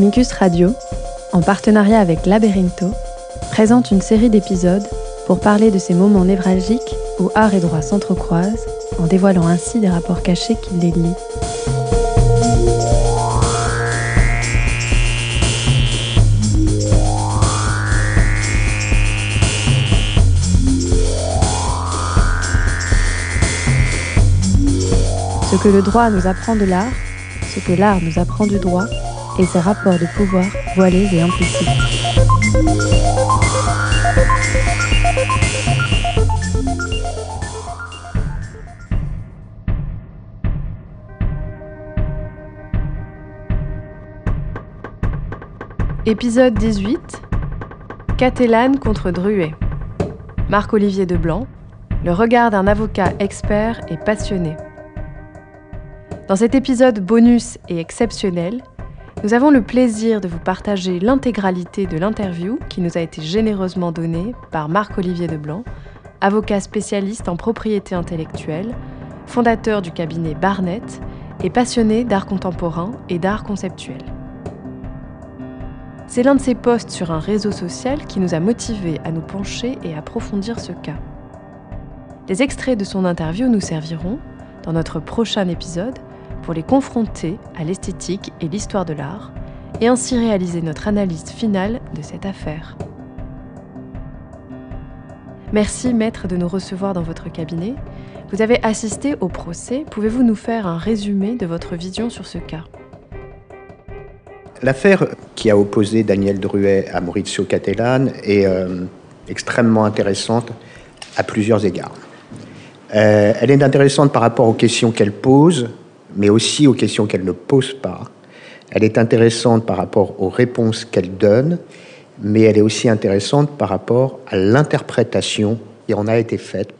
Amicus Radio, en partenariat avec Laberinto, présente une série d'épisodes pour parler de ces moments névralgiques où art et droit s'entrecroisent, en dévoilant ainsi des rapports cachés qui les lient. Ce que le droit nous apprend de l'art, ce que l'art nous apprend du droit, et ses rapports de pouvoir voilés et implicites. Épisode 18 Catellane contre Druet. Marc-Olivier Deblanc, le regard d'un avocat expert et passionné. Dans cet épisode bonus et exceptionnel, nous avons le plaisir de vous partager l'intégralité de l'interview qui nous a été généreusement donnée par Marc-Olivier Deblanc, avocat spécialiste en propriété intellectuelle, fondateur du cabinet Barnett et passionné d'art contemporain et d'art conceptuel. C'est l'un de ses posts sur un réseau social qui nous a motivés à nous pencher et approfondir ce cas. Les extraits de son interview nous serviront, dans notre prochain épisode, pour les confronter à l'esthétique et l'histoire de l'art, et ainsi réaliser notre analyse finale de cette affaire. Merci maître de nous recevoir dans votre cabinet. Vous avez assisté au procès. Pouvez-vous nous faire un résumé de votre vision sur ce cas? L'affaire qui a opposé Daniel Druet à Maurizio Cattelan est euh, extrêmement intéressante à plusieurs égards. Euh, elle est intéressante par rapport aux questions qu'elle pose, mais aussi aux questions qu'elle ne pose pas. Elle est intéressante par rapport aux réponses qu'elle donne, mais elle est aussi intéressante par rapport à l'interprétation qui en a été faite.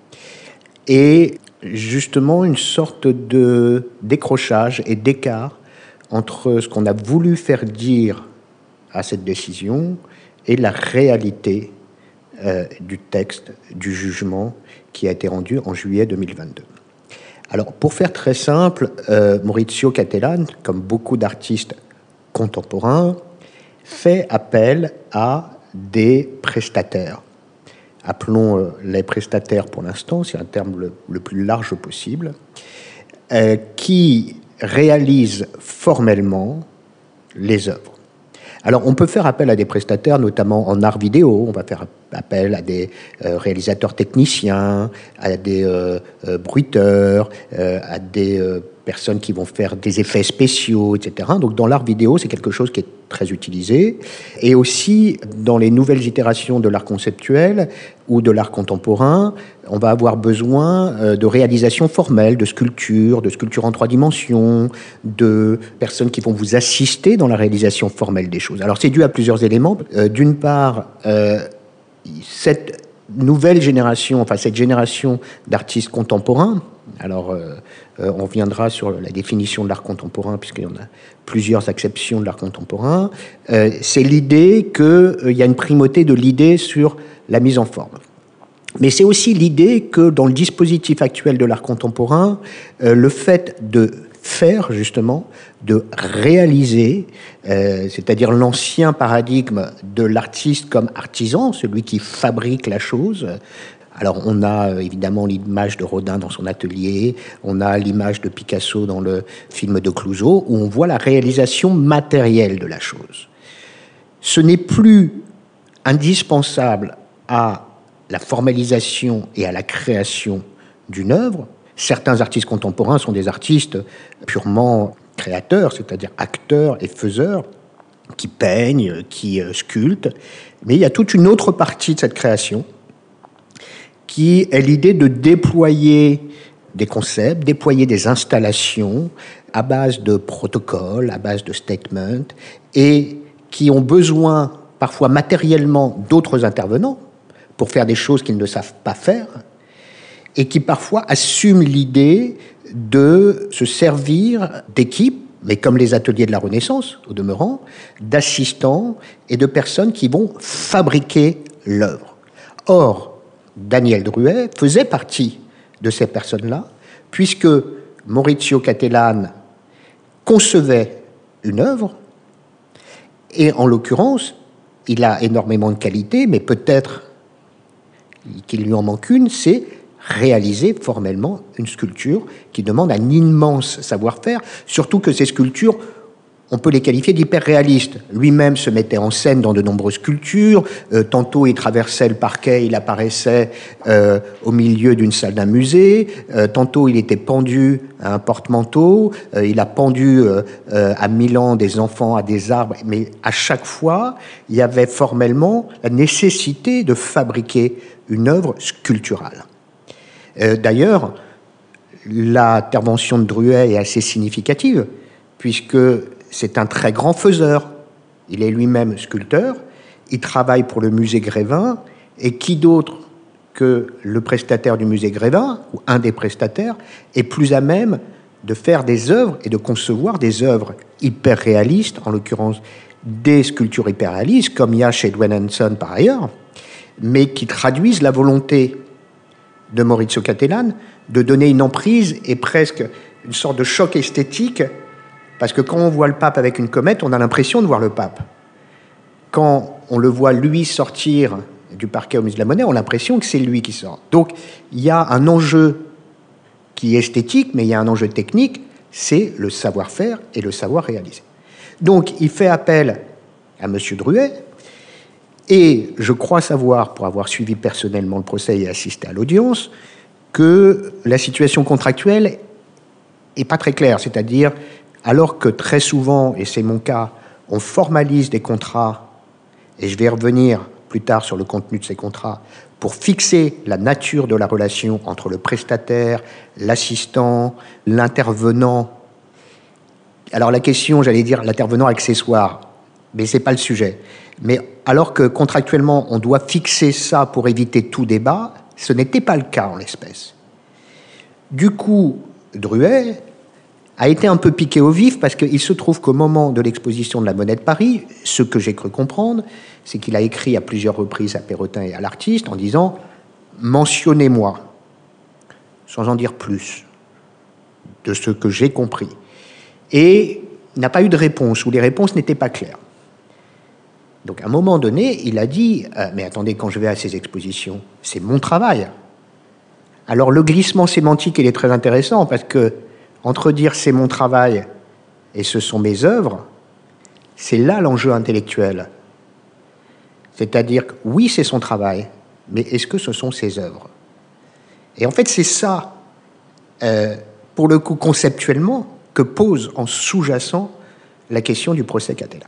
Et justement une sorte de décrochage et d'écart entre ce qu'on a voulu faire dire à cette décision et la réalité euh, du texte, du jugement qui a été rendu en juillet 2022. Alors, pour faire très simple, euh, Maurizio Cattelan, comme beaucoup d'artistes contemporains, fait appel à des prestataires. Appelons euh, les prestataires pour l'instant, c'est un terme le, plus large possible, euh, qui réalisent formellement les œuvres. Alors, on peut faire appel à des prestataires, notamment en art vidéo. On va faire appel à des euh, réalisateurs techniciens, à des euh, euh, bruiteurs, à des personnes qui vont faire des effets spéciaux, etc. Donc dans l'art vidéo, c'est quelque chose qui est très utilisé. Et aussi dans les nouvelles itérations de l'art conceptuel ou de l'art contemporain, on va avoir besoin de réalisations formelles, de sculptures, de sculptures en trois dimensions, de personnes qui vont vous assister dans la réalisation formelle des choses. Alors c'est dû à plusieurs éléments. D'une part, cette nouvelle génération, enfin cette génération d'artistes contemporains, alors euh, euh, on viendra sur la définition de l'art contemporain, puisqu'il y en a plusieurs acceptions de l'art contemporain, euh, c'est l'idée qu'il y a une primauté de l'idée sur la mise en forme. Mais c'est aussi l'idée que dans le dispositif actuel de l'art contemporain, le fait de faire justement, de réaliser, euh, c'est-à-dire l'ancien paradigme de l'artiste comme artisan, celui qui fabrique la chose. Alors on a euh, évidemment l'image de Rodin dans son atelier, on a l'image de Picasso dans le film de Clouseau, où on voit la réalisation matérielle de la chose. Ce n'est plus indispensable à la formalisation et à la création d'une œuvre, Certains artistes contemporains sont des artistes purement créateurs, c'est-à-dire acteurs et faiseurs, qui peignent, qui euh, sculptent. Mais il y a toute une autre partie de cette création qui est l'idée de déployer des concepts, déployer des installations à base de protocoles, à base de statements, et qui ont besoin parfois matériellement d'autres intervenants pour faire des choses qu'ils ne savent pas faire, et qui parfois assument l'idée de se servir d'équipes, mais comme les ateliers de la Renaissance, au demeurant, d'assistants et de personnes qui vont fabriquer l'œuvre. Or, Daniel Druet faisait partie de ces personnes-là, puisque Maurizio Cattelan concevait une œuvre Et en l'occurrence, il a énormément de qualités, mais peut-être qu'il lui en manque une, c'est réaliser formellement une sculpture qui demande un immense savoir-faire, surtout que ces sculptures on peut les qualifier d'hyper-réalistes. Lui-même se mettait en scène dans de nombreuses sculptures. Euh, tantôt, il traversait le parquet, il apparaissait euh, au milieu d'une salle d'un musée. Euh, tantôt, il était pendu à un porte-manteau. il a pendu à Milan des enfants à des arbres. Mais à chaque fois, il y avait formellement la nécessité de fabriquer une œuvre sculpturale. D'ailleurs, l'intervention de Druet est assez significative, puisque c'est un très grand faiseur. Il est lui-même sculpteur, il travaille pour le musée Grévin, et qui d'autre que le prestataire du musée Grévin, ou un des prestataires, est plus à même de faire des œuvres et de concevoir des œuvres hyper réalistes, en l'occurrence des sculptures hyper réalistes, comme il y a chez Dwayne Hanson par ailleurs, mais qui traduisent la volonté de Maurizio Cattelan de donner une emprise et presque une sorte de choc esthétique parce que quand on voit le pape avec une comète, on a l'impression de voir le pape. Quand on le voit lui sortir du parquet au musée de la monnaie, on a l'impression que c'est lui qui sort. Donc il y a un enjeu qui est esthétique, mais il y a un enjeu technique, c'est le savoir-faire et le savoir réaliser. Donc il fait appel à M. Druet, et je crois savoir, pour avoir suivi personnellement le procès et assisté à l'audience, que la situation contractuelle est pas très claire, c'est-à-dire alors que très souvent, et c'est mon cas, on formalise des contrats, et je vais revenir plus tard sur le contenu de ces contrats, pour fixer la nature de la relation entre le prestataire, l'assistant, l'intervenant. Alors la question, j'allais dire l'intervenant accessoire, mais ce n'est pas le sujet. Mais alors que contractuellement, on doit fixer ça pour éviter tout débat, ce n'était pas le cas en l'espèce. Du coup, Druet a été un peu piqué au vif parce qu'il se trouve qu'au moment de l'exposition de la monnaie de Paris, ce que j'ai cru comprendre, c'est qu'il a écrit à plusieurs reprises à Perrotin et à l'artiste en disant Mentionnez-moi, sans en dire plus, de ce que j'ai compris. Et n'a pas eu de réponse, ou les réponses n'étaient pas claires. Donc à un moment donné, il a dit euh, Mais attendez, quand je vais à ces expositions, c'est mon travail. Alors le glissement sémantique, il est très intéressant parce que entre dire c'est mon travail et ce sont mes œuvres, c'est là l'enjeu intellectuel. C'est-à-dire que oui, c'est son travail, mais est-ce que ce sont ses œuvres? Et en fait, c'est ça, euh, pour le coup, conceptuellement, que pose en sous-jacent la question du procès Catalan.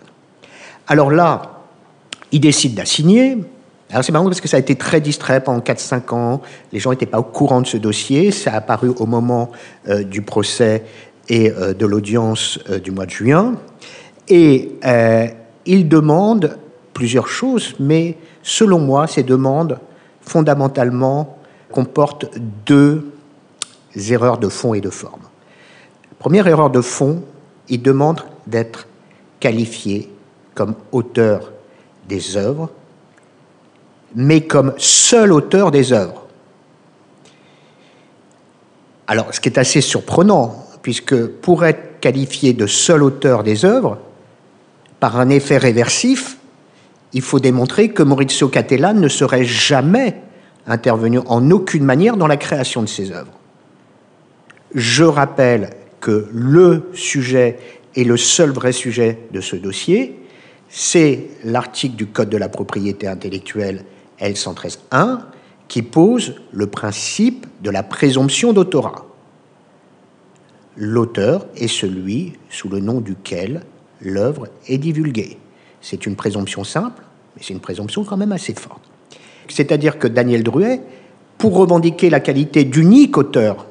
Alors là, il décide d'assigner, alors c'est marrant parce que ça a été très distrait pendant 4-5 ans. Les gens n'étaient pas au courant de ce dossier. Ça a apparu au moment euh, du procès et euh, de l'audience euh, du mois de juin. Et il demande plusieurs choses, mais selon moi, ces demandes, fondamentalement, comportent deux erreurs de fond et de forme. Première erreur de fond, il demande d'être qualifié comme auteur des œuvres mais comme seul auteur des œuvres. Alors, ce qui est assez surprenant, puisque pour être qualifié de seul auteur des œuvres, par un effet réversif, il faut démontrer que Maurizio Cattelan ne serait jamais intervenu en aucune manière dans la création de ses œuvres. Je rappelle que le sujet et le seul vrai sujet de ce dossier, c'est l'article du Code de la propriété intellectuelle L113.1 qui pose le principe de la présomption d'autorat. L'auteur est celui sous le nom duquel l'œuvre est divulguée. C'est une présomption simple, mais c'est une présomption quand même assez forte. C'est-à-dire que Daniel Druet, pour revendiquer la qualité d'unique auteur,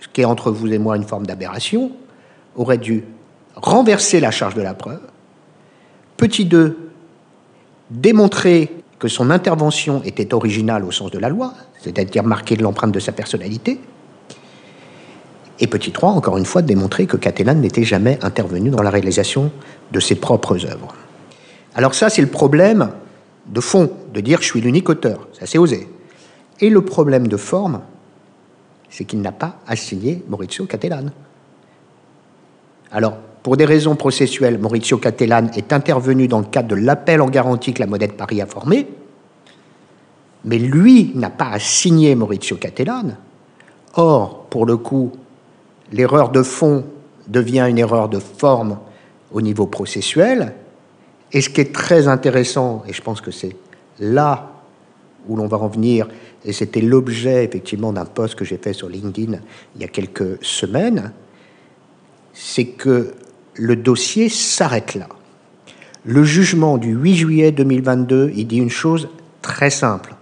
ce qui est entre vous et moi une forme d'aberration, aurait dû renverser la charge de la preuve, petit 2, démontrer que son intervention était originale au sens de la loi, c'est-à-dire marquée de l'empreinte de sa personnalité. Et petit 3, encore une fois, démontrer que Catalan n'était jamais intervenu dans la réalisation de ses propres œuvres. Alors ça, c'est le problème de fond, de dire je suis l'unique auteur, ça c'est osé. Et le problème de forme, c'est qu'il n'a pas assigné Maurizio Catalan. Alors, pour des raisons processuelles, Maurizio Cattelan est intervenu dans le cadre de l'appel en garantie que la monnaie de Paris a formé, mais lui n'a pas à signer Maurizio Cattelan. Or, pour le coup, l'erreur de fond devient une erreur de forme au niveau processuel. Et ce qui est très intéressant, et je pense que c'est là où l'on va en venir, et c'était l'objet effectivement d'un post que j'ai fait sur LinkedIn il y a quelques semaines, c'est que le dossier s'arrête là. Le jugement du 8 juillet 2022, il dit une chose très simple.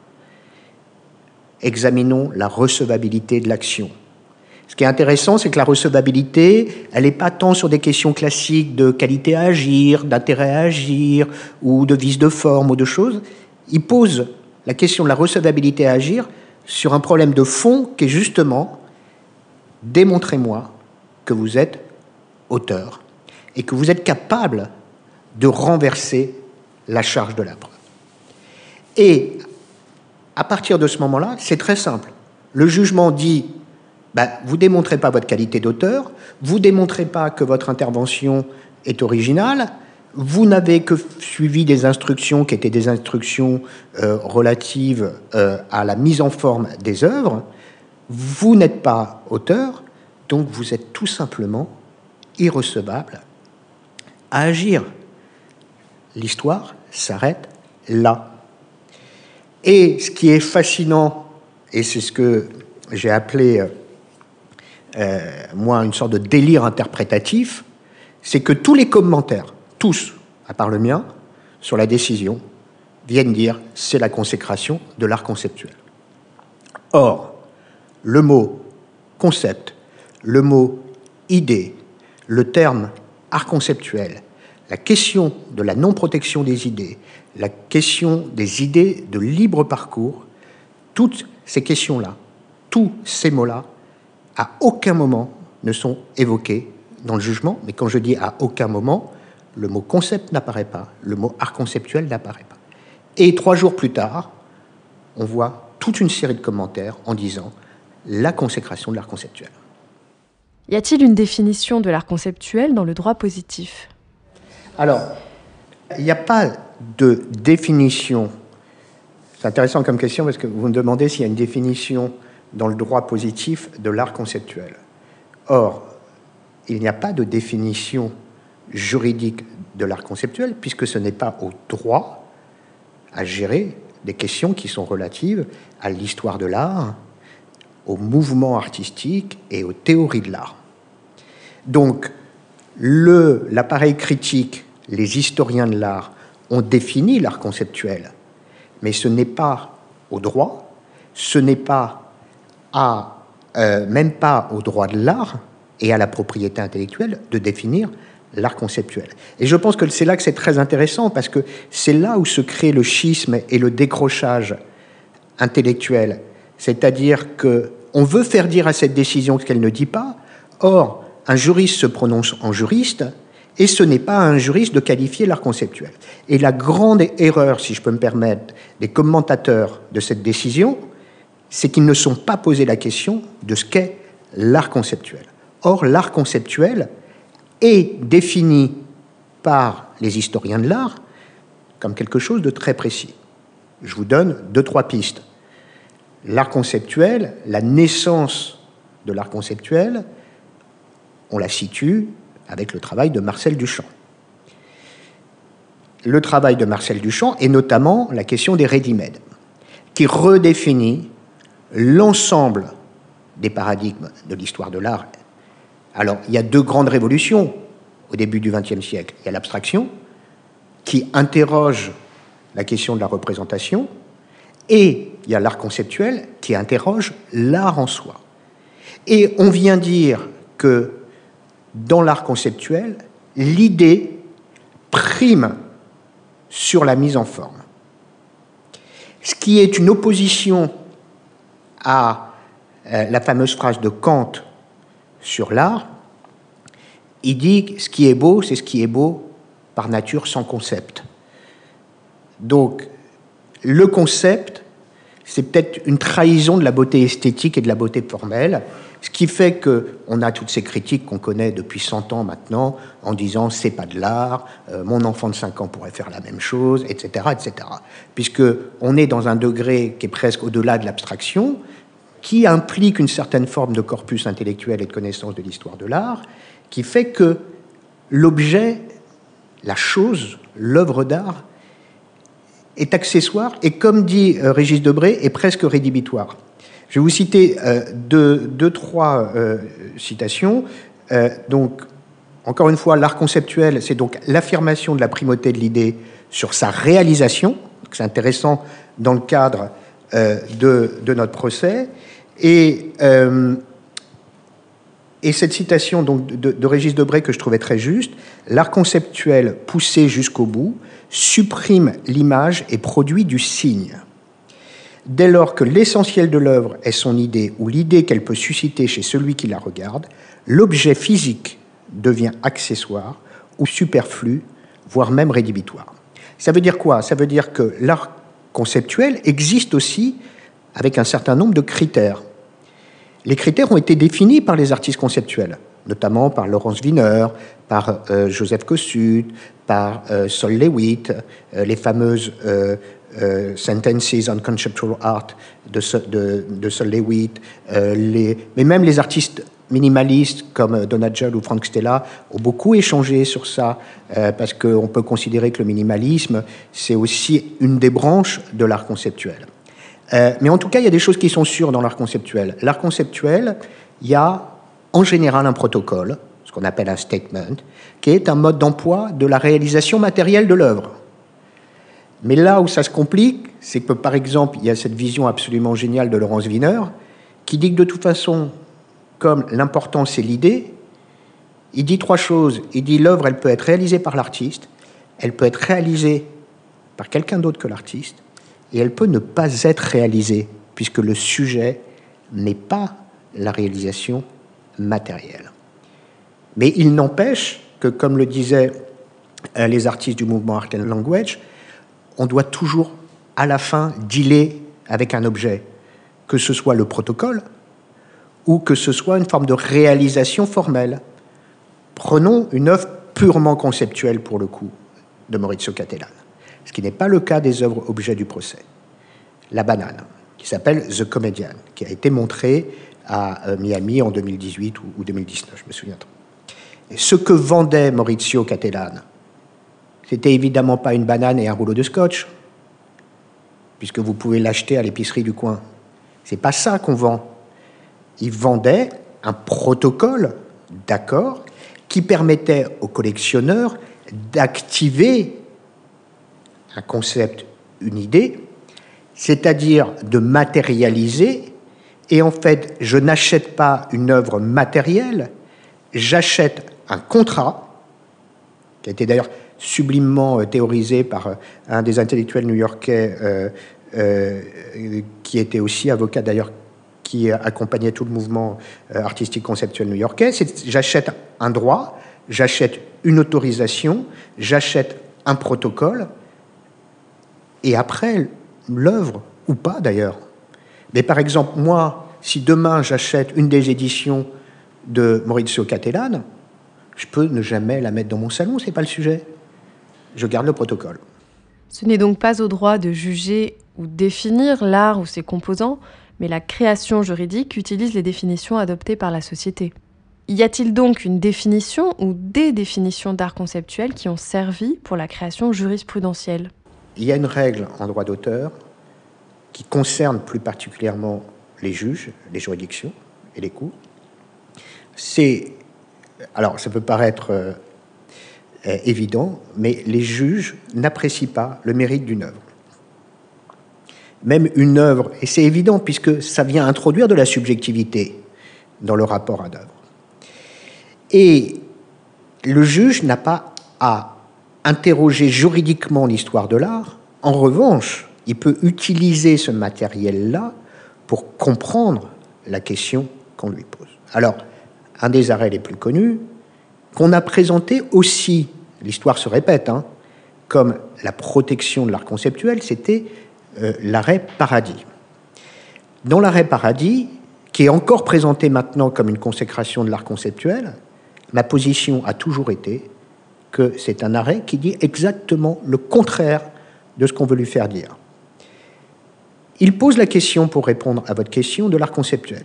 Examinons la recevabilité de l'action. Ce qui est intéressant, c'est que la recevabilité, elle n'est pas tant sur des questions classiques de qualité à agir, d'intérêt à agir, ou de vice de forme, ou de choses. Il pose la question de la recevabilité à agir sur un problème de fond qui est justement démontrez-moi que vous êtes auteur et que vous êtes capable de renverser la charge de la preuve. Et à partir de ce moment-là, c'est très simple. Le jugement dit ben, vous démontrez pas votre qualité d'auteur, vous démontrez pas que votre intervention est originale, vous n'avez que suivi des instructions qui étaient des instructions euh, relatives euh, à la mise en forme des œuvres, vous n'êtes pas auteur, donc vous êtes tout simplement irrecevable à agir. L'histoire s'arrête là. Et ce qui est fascinant, et c'est ce que j'ai appelé, euh, moi, une sorte de délire interprétatif, c'est que tous les commentaires tous, à part le mien, sur la décision, viennent dire c'est la consécration de l'art conceptuel. Or, le mot concept, le mot idée, le terme art conceptuel, la question de la non-protection des idées, la question des idées de libre parcours, toutes ces questions-là, tous ces mots-là, à aucun moment ne sont évoqués dans le jugement, mais quand je dis à aucun moment, le mot concept n'apparaît pas, le mot art conceptuel n'apparaît pas. Et trois jours plus tard, on voit toute une série de commentaires en disant la consécration de l'art conceptuel. Y a-t-il une définition de l'art conceptuel dans le droit positif? Alors, il n'y a pas de définition. C'est intéressant comme question parce que vous me demandez s'il y a une définition dans le droit positif de l'art conceptuel. Or, il n'y a pas de définition juridique de l'art conceptuel, puisque ce n'est pas au droit à gérer des questions qui sont relatives à l'histoire de l'art, au mouvement artistique et aux théories de l'art. Donc, l'appareil critique, les historiens de l'art ont défini l'art conceptuel, mais ce n'est pas au droit, ce n'est pas à, euh, même pas au droit de l'art et à la propriété intellectuelle de définir l'art conceptuel. Et je pense que c'est là que c'est très intéressant, parce que c'est là où se crée le schisme et le décrochage intellectuel. C'est-à-dire que on veut faire dire à cette décision ce qu'elle ne dit pas. Or, un juriste se prononce en juriste, et ce n'est pas à un juriste de qualifier l'art conceptuel. Et la grande erreur, si je peux me permettre, des commentateurs de cette décision, c'est qu'ils ne sont pas posé la question de ce qu'est l'art conceptuel. Or, l'art conceptuel, est défini par les historiens de l'art comme quelque chose de très précis. Je vous donne deux, trois pistes. L'art conceptuel, la naissance de l'art conceptuel, on la situe avec le travail de Marcel Duchamp. Le travail de Marcel Duchamp est notamment la question des ready-made, qui redéfinit l'ensemble des paradigmes de l'histoire de l'art alors, il y a deux grandes révolutions au début du XXe siècle. Il y a l'abstraction, qui interroge la question de la représentation, et il y a l'art conceptuel, qui interroge l'art en soi. Et on vient dire que dans l'art conceptuel, l'idée prime sur la mise en forme. Ce qui est une opposition à euh, la fameuse phrase de Kant sur l'art, il dit ce qui est beau, c'est ce qui est beau par nature sans concept. Donc, le concept, c'est peut-être une trahison de la beauté esthétique et de la beauté formelle, ce qui fait qu'on a toutes ces critiques qu'on connaît depuis 100 ans maintenant, en disant c'est pas de l'art, euh, mon enfant de 5 ans pourrait faire la même chose, etc., etc. Puisque on est dans un degré qui est presque au-delà de l'abstraction, qui implique une certaine forme de corpus intellectuel et de connaissance de l'histoire de l'art, qui fait que l'objet, la chose, l'œuvre d'art est accessoire et, comme dit euh, Régis Debré, est presque rédhibitoire. Je vais vous citer euh, deux, trois euh, citations. donc, encore une fois, l'art conceptuel, c'est donc l'affirmation de la primauté de l'idée sur sa réalisation. C'est intéressant dans le cadre de, de, notre procès. Et et cette citation donc, de, Régis Debray que je trouvais très juste, l'art conceptuel poussé jusqu'au bout supprime l'image et produit du signe. Dès lors que l'essentiel de l'œuvre est son idée ou l'idée qu'elle peut susciter chez celui qui la regarde, l'objet physique devient accessoire ou superflu, voire même rédhibitoire. Ça veut dire quoi? Ça veut dire que l'art conceptuel existe aussi avec un certain nombre de critères. Les critères ont été définis par les artistes conceptuels, notamment par Laurence Wiener, par euh, Joseph Kossuth, par euh, Sol Lewitt, euh, les fameuses Sentences on Conceptual Art de, de, Sol Lewitt, mais même les artistes minimalistes comme Donald Judd ou Frank Stella ont beaucoup échangé sur ça, parce qu'on peut considérer que le minimalisme, c'est aussi une des branches de l'art conceptuel. Euh, mais en tout cas, il y a des choses qui sont sûres dans l'art conceptuel. L'art conceptuel, il y a en général un protocole, ce qu'on appelle un statement, qui est un mode d'emploi de la réalisation matérielle de l'œuvre. Mais là où ça se complique, c'est que par exemple, il y a cette vision absolument géniale de Laurence Wiener, qui dit que de toute façon, comme l'important c'est l'idée, il dit trois choses. Il dit l'œuvre, elle peut être réalisée par l'artiste, elle peut être réalisée par quelqu'un d'autre que l'artiste, et elle peut ne pas être réalisée, puisque le sujet n'est pas la réalisation matérielle. Mais il n'empêche que, comme le disaient euh, les artistes du mouvement Art Language, on doit toujours, à la fin, dealer avec un objet, que ce soit le protocole ou que ce soit une forme de réalisation formelle. Prenons une œuvre purement conceptuelle, pour le coup, de Maurizio Cattelan ce qui n'est pas le cas des œuvres objets du procès. La banane, qui s'appelle The Comedian, qui a été montrée à euh, Miami en 2018 ou 2019, je me souviens trop. Ce que vendait Maurizio Cattelan, c'était évidemment pas une banane et un rouleau de scotch, puisque vous pouvez l'acheter à l'épicerie du coin. C'est pas ça qu'on vend. Il vendait un protocole d'accord qui permettait aux collectionneurs d'activer un concept, une idée, c'est-à-dire de matérialiser. Et en fait, je n'achète pas une œuvre matérielle, j'achète un contrat, qui a été d'ailleurs sublimement euh, théorisé par euh, un des intellectuels new-yorkais, euh, qui était aussi avocat d'ailleurs, qui accompagnait tout le mouvement artistique conceptuel new-yorkais. J'achète un droit, j'achète une autorisation, j'achète un protocole, et après l'œuvre, ou pas d'ailleurs. Mais par exemple, moi, si demain j'achète une des éditions de Maurizio Cattelan, je peux ne jamais la mettre dans mon salon, c'est pas le sujet. Je garde le protocole. Ce n'est donc pas au droit de juger ou définir l'art ou ses composants, mais la création juridique utilise les définitions adoptées par la société. Y a-t-il donc une définition ou des définitions d'art conceptuel qui ont servi pour la création jurisprudentielle? Il y a une règle en droit d'auteur qui concerne plus particulièrement les juges, les juridictions et les cours. C'est, alors ça peut paraître euh, évident, mais les juges n'apprécient pas le mérite d'une œuvre. Même une œuvre, et c'est évident puisque ça vient introduire de la subjectivité dans le rapport à l'œuvre. Et le juge n'a pas à interroger juridiquement l'histoire de l'art. En revanche, il peut utiliser ce matériel-là pour comprendre la question qu'on lui pose. Alors, un des arrêts les plus connus, qu'on a présenté aussi, l'histoire se répète, hein, comme la protection de l'art conceptuel, c'était euh, l'arrêt Paradis. Dans l'arrêt Paradis, qui est encore présenté maintenant comme une consécration de l'art conceptuel, ma position a toujours été que c'est un arrêt qui dit exactement le contraire de ce qu'on veut lui faire dire. Il pose la question, pour répondre à votre question, de l'art conceptuel.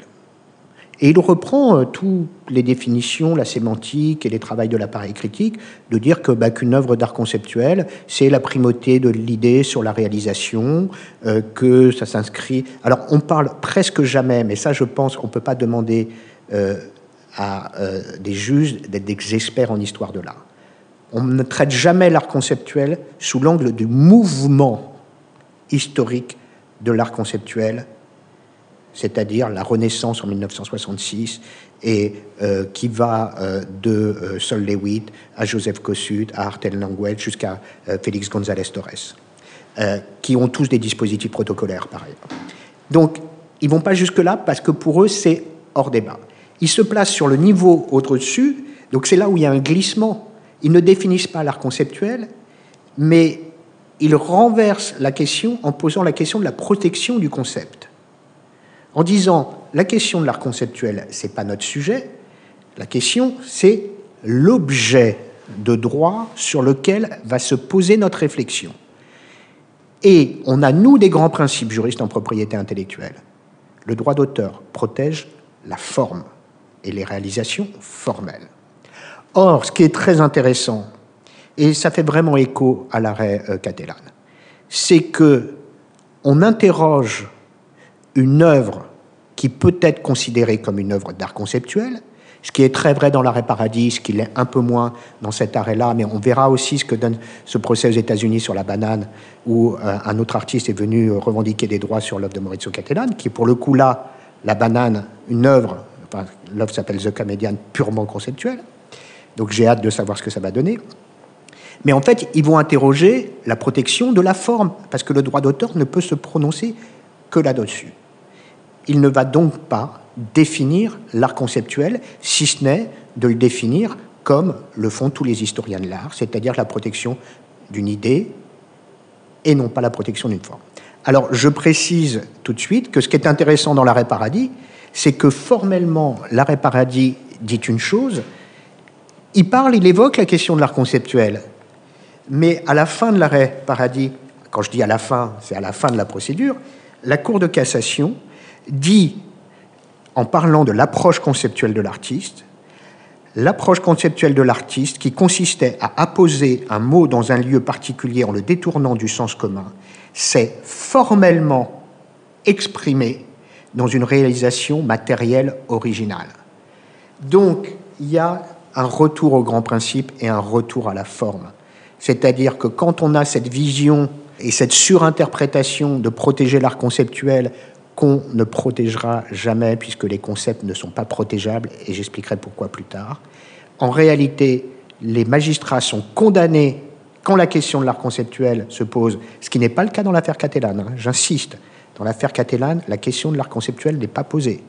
Et il reprend euh, toutes les définitions, la sémantique et les travaux de l'appareil critique, de dire que bah, qu'une œuvre d'art conceptuel, c'est la primauté de l'idée sur la réalisation, euh, que ça s'inscrit. Alors, on parle presque jamais, mais ça, je pense qu'on ne peut pas demander euh, à des juges d'être des experts en histoire de l'art. On ne traite jamais l'art conceptuel sous l'angle du mouvement historique de l'art conceptuel c'est-à-dire la Renaissance en 1966, et euh, qui va euh, de euh, Sol Lewitt à Joseph Kossuth, à Artel Langwell, jusqu'à Félix González Torres, qui ont tous des dispositifs protocolaires, par ailleurs. Donc, ils vont pas jusque-là parce que pour eux, c'est hors débat. Ils se placent sur le niveau au-dessus, donc c'est là où il y a un glissement. Ils ne définissent pas l'art conceptuel, mais ils renversent la question en posant la question de la protection du concept en disant la question de l'art conceptuel, c'est pas notre sujet, la question, c'est l'objet de droit sur lequel va se poser notre réflexion. Et on a, nous, des grands principes juristes en propriété intellectuelle. Le droit d'auteur protège la forme et les réalisations formelles. Or, ce qui est très intéressant, et ça fait vraiment écho à l'arrêt euh, c'est que on interroge une œuvre qui peut être considérée comme une œuvre d'art conceptuel, ce qui est très vrai dans l'arrêt Paradis, ce qui l'est un peu moins dans cet arrêt-là, mais on verra aussi ce que donne ce procès aux États-Unis sur la banane, où euh, un autre artiste est venu revendiquer des droits sur l'œuvre de Maurizio Cattelan, qui pour le coup là, la banane, une œuvre, l'œuvre s'appelle The Comedian, purement conceptuelle. Donc j'ai hâte de savoir ce que ça va donner. Mais en fait, ils vont interroger la protection de la forme, parce que le droit d'auteur ne peut se prononcer que là-dessus. Il ne va donc pas définir l'art conceptuel, si ce n'est de le définir comme le font tous les historiens de l'art, c'est-à-dire la protection d'une idée et non pas la protection d'une forme. Alors je précise tout de suite que ce qui est intéressant dans l'arrêt paradis, c'est que formellement l'arrêt paradis dit une chose, il parle, il évoque la question de l'art conceptuel, mais à la fin de l'arrêt paradis, quand je dis à la fin, c'est à la fin de la procédure, la Cour de cassation dit, en parlant de l'approche conceptuelle de l'artiste, l'approche conceptuelle de l'artiste qui consistait à apposer un mot dans un lieu particulier en le détournant du sens commun, c'est formellement exprimé dans une réalisation matérielle originale. Donc, il y a un retour au grand principe et un retour à la forme. C'est-à-dire que quand on a cette vision et cette surinterprétation de protéger l'art conceptuel qu'on ne protégera jamais puisque les concepts ne sont pas protégeables, et j'expliquerai pourquoi plus tard. En réalité, les magistrats sont condamnés quand la question de l'art conceptuel se pose, ce qui n'est pas le cas dans l'affaire Catalane, hein, j'insiste. Dans l'affaire Catalane, la question de l'art conceptuel n'est pas posée.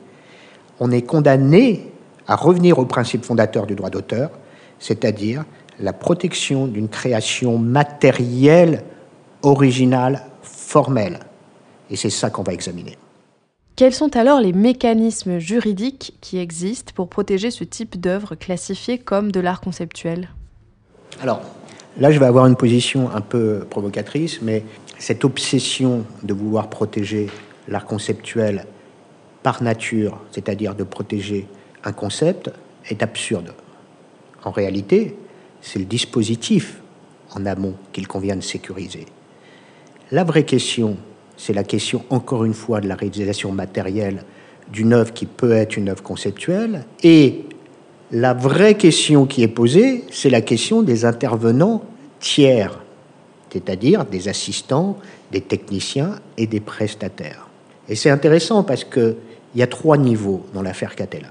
On est condamné à revenir au principe fondateur du droit d'auteur, c'est-à-dire la protection d'une création matérielle, originale, formelle. Et c'est ça qu'on va examiner. Quels sont alors les mécanismes juridiques qui existent pour protéger ce type d'œuvre classifiée comme de l'art conceptuel? Alors, là, je vais avoir une position un peu provocatrice, mais cette obsession de vouloir protéger l'art conceptuel par nature, c'est-à-dire de protéger un concept, est absurde. En réalité, c'est le dispositif en amont qu'il convient de sécuriser. La vraie question, c'est la question, encore une fois, de la réalisation matérielle d'une œuvre qui peut être une œuvre conceptuelle. Et la vraie question qui est posée, c'est la question des intervenants tiers, c'est-à-dire des assistants, des techniciens et des prestataires. Et c'est intéressant parce qu'il y a trois niveaux dans l'affaire Catalan.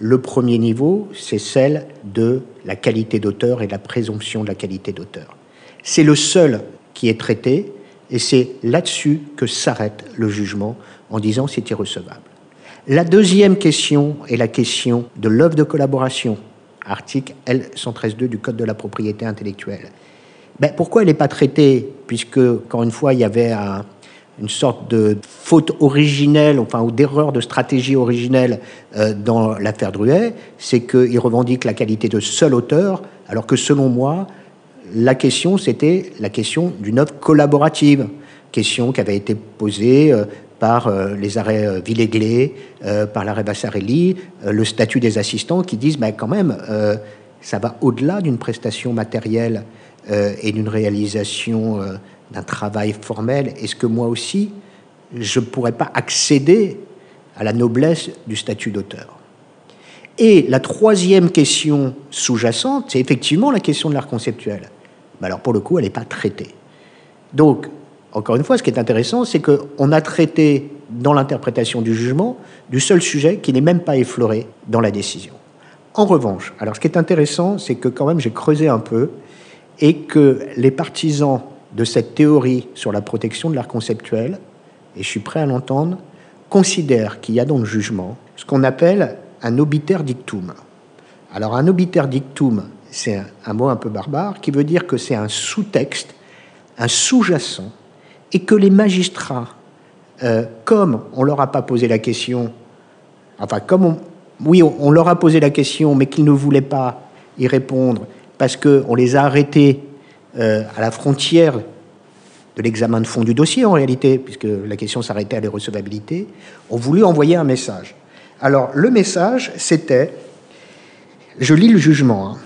Le premier niveau, c'est celle de la qualité d'auteur et la présomption de la qualité d'auteur. C'est le seul qui est traité et c'est là-dessus que s'arrête le jugement en disant c'est irrecevable. La deuxième question est la question de l'œuvre de collaboration, article L113.2 du Code de la propriété intellectuelle. Ben, pourquoi elle n'est pas traitée? Puisque, encore une fois, il y avait un, une sorte de faute originelle, enfin, ou d'erreur de stratégie originelle euh, dans l'affaire Druet, c'est qu'il revendique la qualité de seul auteur, alors que selon moi, la question, c'était la question d'une œuvre collaborative, question qui avait été posée euh, par euh, les arrêts Villeglé, par l'arrêt Bassarelli, le statut des assistants, qui disent, ben, quand même, ça va au-delà d'une prestation matérielle et d'une réalisation d'un travail formel, est-ce que moi aussi, je ne pourrais pas accéder à la noblesse du statut d'auteur? Et la troisième question sous-jacente, c'est effectivement la question de l'art conceptuel. Alors pour le coup, elle n'est pas traitée. Donc, encore une fois, ce qui est intéressant, c'est qu'on a traité dans l'interprétation du jugement du seul sujet qui n'est même pas effleuré dans la décision. En revanche, alors ce qui est intéressant, c'est que quand même j'ai creusé un peu et que les partisans de cette théorie sur la protection de l'art conceptuel, et je suis prêt à l'entendre, considère qu'il y a dans le jugement ce qu'on appelle un obiter dictum. Alors un obiter dictum, c'est un, mot un peu barbare qui veut dire que c'est un sous-texte, un sous-jacent, et que les magistrats, euh, comme on leur a pas posé la question, enfin comme oui, on, leur a posé la question, mais qu'ils ne voulaient pas y répondre parce qu'on les a arrêtés euh, à la frontière de l'examen de fond du dossier en réalité, puisque la question s'arrêtait à l'irrecevabilité, ont voulu envoyer un message. Alors le message, c'était, je lis le jugement, hein.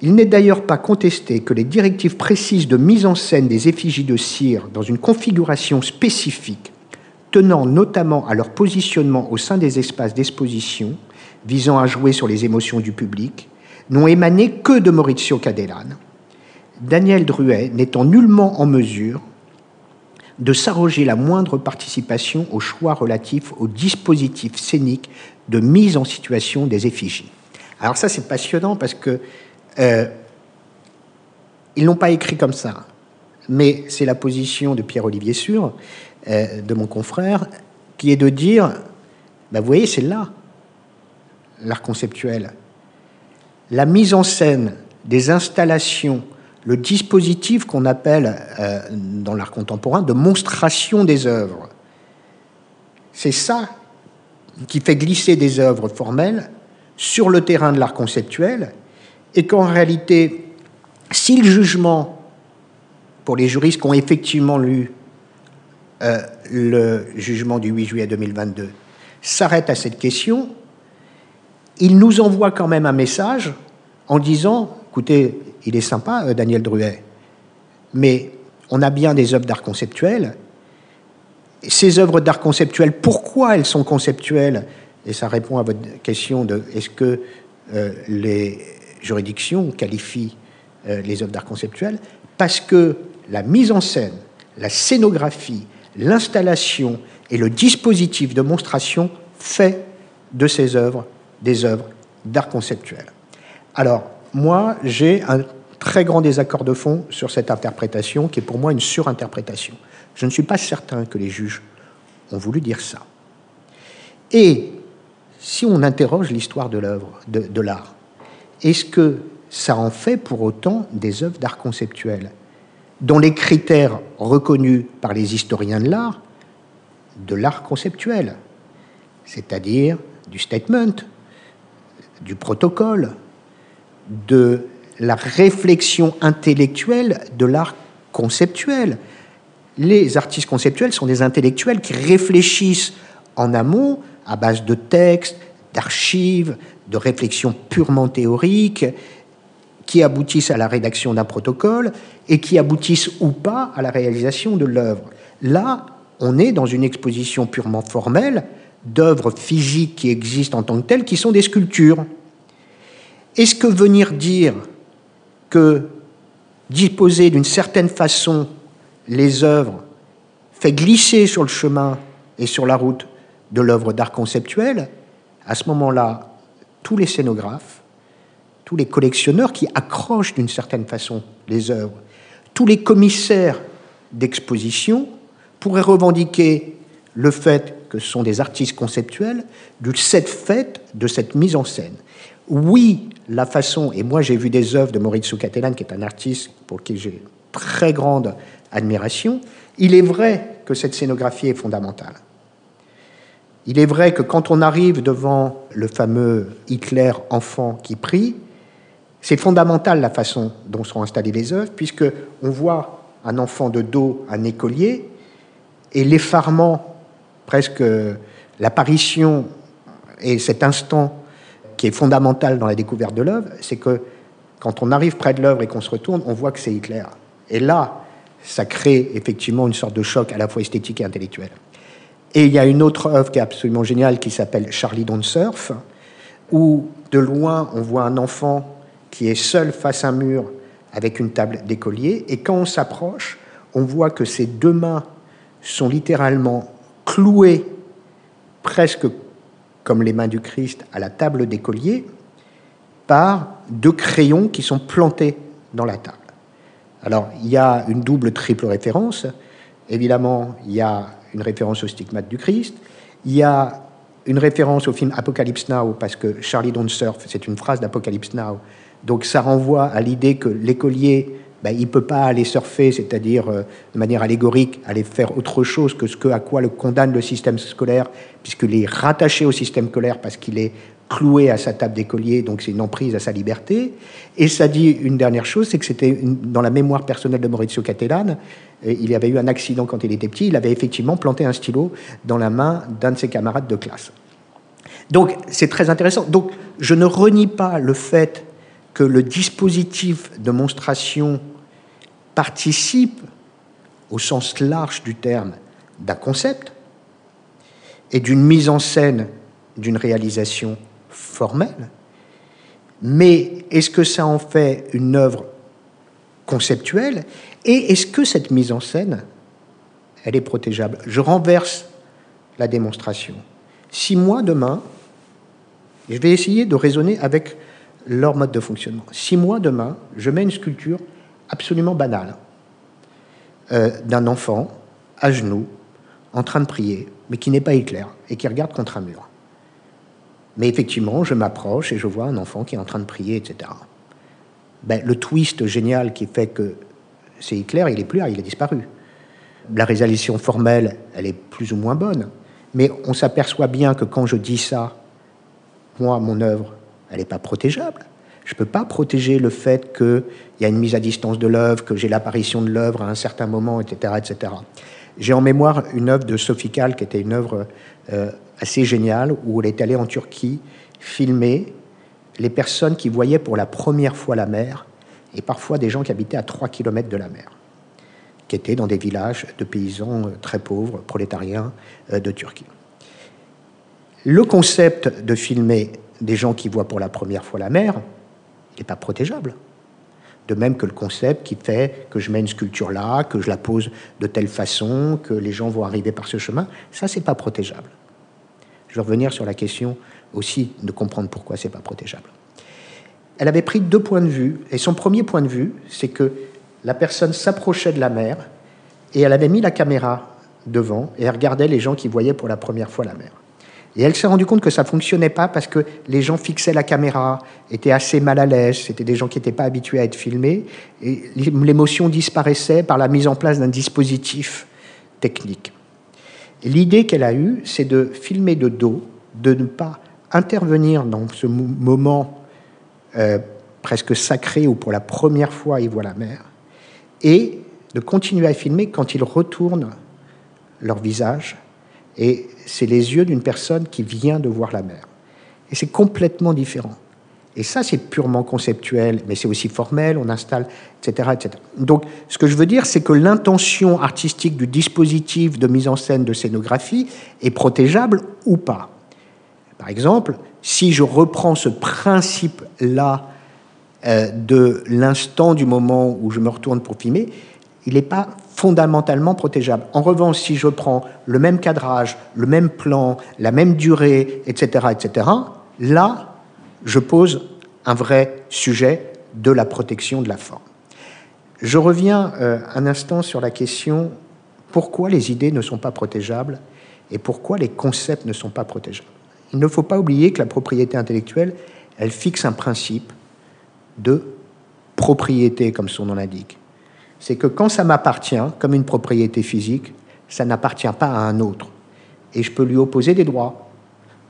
Il n'est d'ailleurs pas contesté que les directives précises de mise en scène des effigies de cire dans une configuration spécifique, tenant notamment à leur positionnement au sein des espaces d'exposition, visant à jouer sur les émotions du public, n'ont émané que de Maurizio Cadellane, Daniel Druet n'étant nullement en mesure de s'arroger la moindre participation au choix relatif au dispositif scénique de mise en situation des effigies. Alors ça c'est passionnant parce que euh, ils l'ont pas écrit comme ça, mais c'est la position de Pierre-Olivier Sûr, euh, de mon confrère, qui est de dire, ben, vous voyez c'est là l'art conceptuel, la mise en scène des installations le dispositif qu'on appelle euh, dans l'art contemporain de monstration des œuvres. C'est ça qui fait glisser des œuvres formelles sur le terrain de l'art conceptuel et qu'en réalité, si le jugement, pour les juristes qui ont effectivement lu euh, le jugement du 8 juillet 2022, s'arrête à cette question, il nous envoie quand même un message en disant, écoutez, il est sympa, euh, Daniel Druet, mais on a bien des œuvres d'art conceptuel. Ces œuvres d'art conceptuel, pourquoi elles sont conceptuelles? Et ça répond à votre question de est-ce que euh, les juridictions qualifient euh, les œuvres d'art conceptuel Parce que la mise en scène, la scénographie, l'installation et le dispositif de monstration fait de ces œuvres des œuvres d'art conceptuel. Alors, moi, j'ai un très grand désaccord de fond sur cette interprétation, qui est pour moi une surinterprétation. Je ne suis pas certain que les juges ont voulu dire ça. Et si on interroge l'histoire de l'œuvre, de, l'art, est-ce que ça en fait pour autant des œuvres d'art conceptuel dont les critères reconnus par les historiens de l'art, de l'art conceptuel, c'est-à-dire du statement, du protocole, de la réflexion intellectuelle de l'art conceptuel. Les artistes conceptuels sont des intellectuels qui réfléchissent en amont à base de textes, d'archives, de réflexions purement théoriques, qui aboutissent à la rédaction d'un protocole et qui aboutissent ou pas à la réalisation de l'œuvre. Là, on est dans une exposition purement formelle d'œuvres physiques qui existent en tant que telles, qui sont des sculptures. Est-ce que venir dire que disposer d'une certaine façon les œuvres fait glisser sur le chemin et sur la route de l'œuvre d'art conceptuel, à ce moment-là, tous les scénographes, tous les collectionneurs qui accrochent d'une certaine façon les œuvres, tous les commissaires d'exposition pourraient revendiquer le fait que ce sont des artistes conceptuels du cette fait de cette mise en scène. Oui, la façon, et moi j'ai vu des œuvres de Maurizio Cattelan, qui est un artiste pour qui j'ai très grande admiration, il est vrai que cette scénographie est fondamentale. Il est vrai que quand on arrive devant le fameux Hitler enfant qui prie, c'est fondamental la façon dont sont installées les œuvres, puisque on voit un enfant de dos, un écolier, et l'effarement, presque l'apparition et cet instant qui est fondamental dans la découverte de l'œuvre, c'est que quand on arrive près de l'œuvre et qu'on se retourne, on voit que c'est Hitler. Et là, ça crée effectivement une sorte de choc à la fois esthétique et intellectuel. Et il y a une autre œuvre qui est absolument géniale qui s'appelle Charlie Don't Surf, où de loin on voit un enfant qui est seul face à un mur avec une table d'écolier, et quand on s'approche, on voit que ses deux mains sont littéralement clouées presque comme les mains du Christ à la table d'écolier par deux crayons qui sont plantés dans la table. Alors, il y a une double, triple référence. Évidemment, il y a une référence au stigmate du Christ. Il y a une référence au film Apocalypse Now, parce que Charlie Don't Surf, c'est une phrase d'Apocalypse Now. Donc ça renvoie à l'idée que l'écolier, ben, il ne peut pas aller surfer, c'est-à-dire euh, de manière allégorique, aller faire autre chose que ce que, à quoi le condamne le système scolaire, puisqu'il est rattaché au système scolaire parce qu'il est cloué à sa table d'écolier, donc c'est une emprise à sa liberté. Et ça dit une dernière chose, c'est que c'était dans la mémoire personnelle de Maurizio Cattelan, il y avait eu un accident quand il était petit, il avait effectivement planté un stylo dans la main d'un de ses camarades de classe. Donc c'est très intéressant. Donc je ne renie pas le fait que le dispositif de monstration participe, au sens large du terme, d'un concept et d'une mise en scène d'une réalisation formelle, mais est-ce que ça en fait une œuvre conceptuelle et est-ce que cette mise en scène, elle est protégeable? Je renverse la démonstration. Si moi, demain, je vais essayer de raisonner avec leur mode de fonctionnement. Si moi, demain, je mets une sculpture absolument banale euh, d'un enfant à genoux, en train de prier, mais qui n'est pas éclair et qui regarde contre un mur. Mais effectivement, je m'approche et je vois un enfant qui est en train de prier, etc. Ben, le twist génial qui fait que c'est Hitler, il est plus là, il a disparu. La résolution formelle, elle est plus ou moins bonne, mais on s'aperçoit bien que quand je dis ça, moi, mon œuvre, elle n'est pas protégeable. Je ne peux pas protéger le fait qu'il y a une mise à distance de l'œuvre, que j'ai l'apparition de l'œuvre à un certain moment, etc. etc. J'ai en mémoire une œuvre de Sophie Kahl, qui était une œuvre euh, assez géniale, où elle est allée en Turquie filmer les personnes qui voyaient pour la première fois la mer, et parfois des gens qui habitaient à 3 km de la mer, qui étaient dans des villages de paysans euh, très pauvres, prolétariens euh, de Turquie. Le concept de filmer des gens qui voient pour la première fois la mer, il n'est pas protégeable. De même que le concept qui fait que je mets une sculpture là, que je la pose de telle façon, que les gens vont arriver par ce chemin, ça, c'est pas protégeable. Je vais revenir sur la question aussi de comprendre pourquoi c'est pas protégeable. Elle avait pris deux points de vue, et son premier point de vue, c'est que la personne s'approchait de la mer et elle avait mis la caméra devant et elle regardait les gens qui voyaient pour la première fois la mer. Et elle s'est rendue compte que ça fonctionnait pas parce que les gens fixaient la caméra, étaient assez mal à l'aise, c'était des gens qui n'étaient pas habitués à être filmés, et l'émotion disparaissait par la mise en place d'un dispositif technique. L'idée qu'elle a eue, c'est de filmer de dos, de ne pas intervenir dans ce moment euh, presque sacré où pour la première fois ils voient la mer, et de continuer à filmer quand ils retournent leur visage. Et c'est les yeux d'une personne qui vient de voir la mer. Et c'est complètement différent. Et ça, c'est purement conceptuel, mais c'est aussi formel, on installe, etc., etc. Donc, ce que je veux dire, c'est que l'intention artistique du dispositif de mise en scène de scénographie est protégeable ou pas. Par exemple, si je reprends ce principe-là euh, de l'instant du moment où je me retourne pour filmer, il n'est pas fondamentalement protégeable. En revanche, si je prends le même cadrage, le même plan, la même durée, etc., etc., là, je pose un vrai sujet de la protection de la forme. Je reviens euh, un instant sur la question pourquoi les idées ne sont pas protégeables et pourquoi les concepts ne sont pas protégeables? Il ne faut pas oublier que la propriété intellectuelle, elle fixe un principe de propriété, comme son nom l'indique. C'est que quand ça m'appartient, comme une propriété physique, ça n'appartient pas à un autre. Et je peux lui opposer des droits.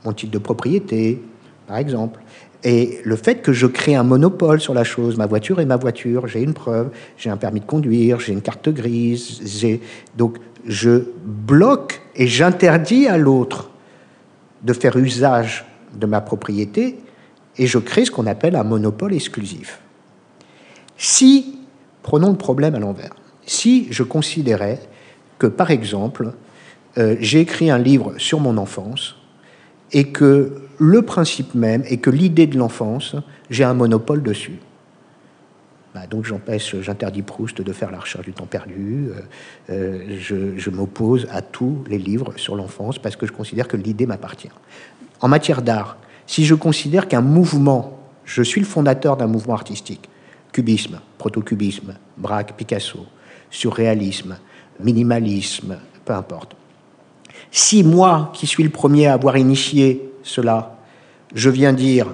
Mon titre de propriété, par exemple. Et le fait que je crée un monopole sur la chose, ma voiture est ma voiture, j'ai une preuve, j'ai un permis de conduire, j'ai une carte grise, donc je bloque et j'interdis à l'autre de faire usage de ma propriété et je crée ce qu'on appelle un monopole exclusif. Si, prenons le problème à l'envers, si je considérais que, par exemple, euh, j'ai écrit un livre sur mon enfance et que le principe même est que l'idée de l'enfance, j'ai un monopole dessus. Bah, donc j'empêche, j'interdis Proust de faire la recherche du temps perdu, euh, euh, je m'oppose à tous les livres sur l'enfance parce que je considère que l'idée m'appartient. En matière d'art, si je considère qu'un mouvement, je suis le fondateur d'un mouvement artistique, cubisme, protocubisme, Braque, Picasso, surréalisme, minimalisme, peu importe. Si moi, qui suis le premier à avoir initié cela, je viens dire,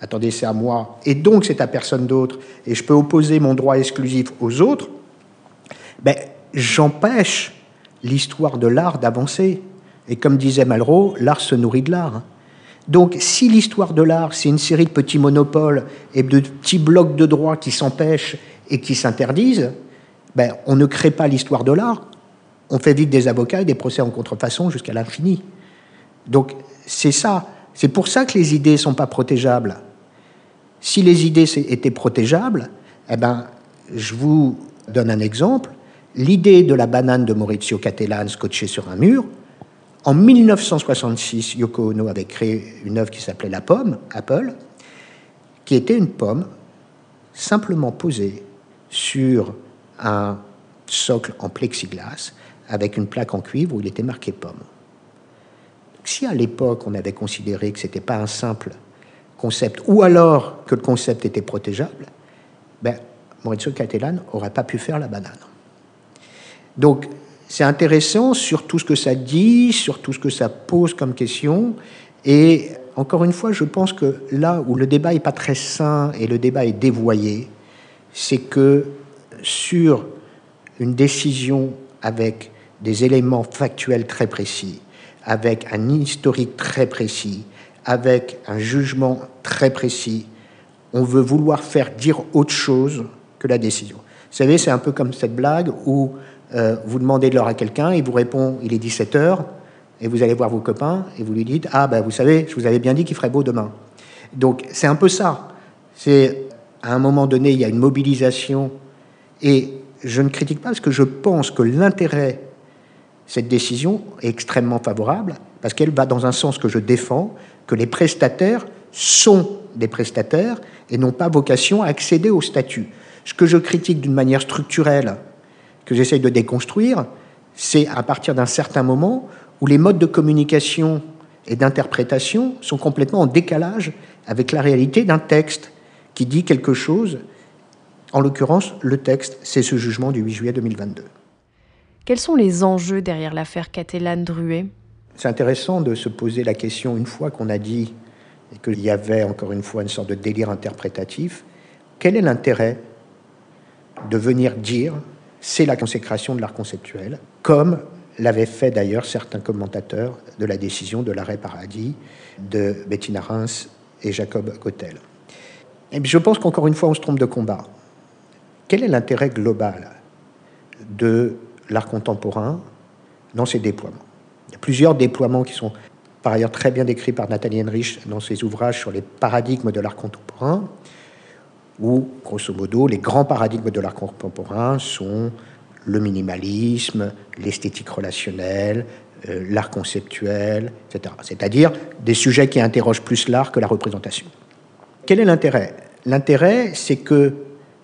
attendez, c'est à moi, et donc c'est à personne d'autre, et je peux opposer mon droit exclusif aux autres, ben, j'empêche l'histoire de l'art d'avancer. Et comme disait Malraux, l'art se nourrit de l'art. Donc si l'histoire de l'art, c'est une série de petits monopoles et de petits blocs de droit qui s'empêchent et qui s'interdisent, ben, on ne crée pas l'histoire de l'art, on fait vite des avocats et des procès en contrefaçon jusqu'à l'infini. Donc c'est ça. C'est pour ça que les idées ne sont pas protégeables. Si les idées étaient protégeables, eh ben, je vous donne un exemple. L'idée de la banane de Maurizio Cattelan scotchée sur un mur, en 1966, Yoko Ono avait créé une œuvre qui s'appelait La Pomme, Apple, qui était une pomme simplement posée sur un socle en plexiglas avec une plaque en cuivre où il était marqué pomme. Si à l'époque on avait considéré que ce n'était pas un simple concept, ou alors que le concept était protégeable, ben, Maurizio Cattelan n'aurait pas pu faire la banane. Donc c'est intéressant sur tout ce que ça dit, sur tout ce que ça pose comme question, et encore une fois, je pense que là où le débat n'est pas très sain et le débat est dévoyé, c'est que sur une décision avec des éléments factuels très précis, avec un historique très précis, avec un jugement très précis, on veut vouloir faire dire autre chose que la décision. Vous savez, c'est un peu comme cette blague où euh, vous demandez de l'heure à quelqu'un, il vous répond il est 17 heures, et vous allez voir vos copains et vous lui dites ah ben vous savez, je vous avais bien dit qu'il ferait beau demain. Donc c'est un peu ça. C'est à un moment donné il y a une mobilisation et je ne critique pas parce que je pense que l'intérêt cette décision est extrêmement favorable parce qu'elle va dans un sens que je défends, que les prestataires sont des prestataires et n'ont pas vocation à accéder au statut. Ce que je critique d'une manière structurelle, que j'essaye de déconstruire, c'est à partir d'un certain moment où les modes de communication et d'interprétation sont complètement en décalage avec la réalité d'un texte qui dit quelque chose. En l'occurrence, le texte, c'est ce jugement du 8 juillet 2022. Quels sont les enjeux derrière l'affaire Catalane-Druet C'est intéressant de se poser la question, une fois qu'on a dit qu'il y avait encore une fois une sorte de délire interprétatif, quel est l'intérêt de venir dire c'est la consécration de l'art conceptuel, comme l'avaient fait d'ailleurs certains commentateurs de la décision de l'arrêt paradis de Bettina Reims et Jacob Gottel. Et je pense qu'encore une fois, on se trompe de combat. Quel est l'intérêt global de l'art contemporain dans ses déploiements? Il y a plusieurs déploiements qui sont par ailleurs très bien décrits par Nathalie Henrich dans ses ouvrages sur les paradigmes de l'art contemporain, où, grosso modo, les grands paradigmes de l'art contemporain sont le minimalisme, l'esthétique relationnelle, euh, l'art conceptuel, etc. C'est-à-dire des sujets qui interrogent plus l'art que la représentation. Quel est l'intérêt? L'intérêt, c'est que,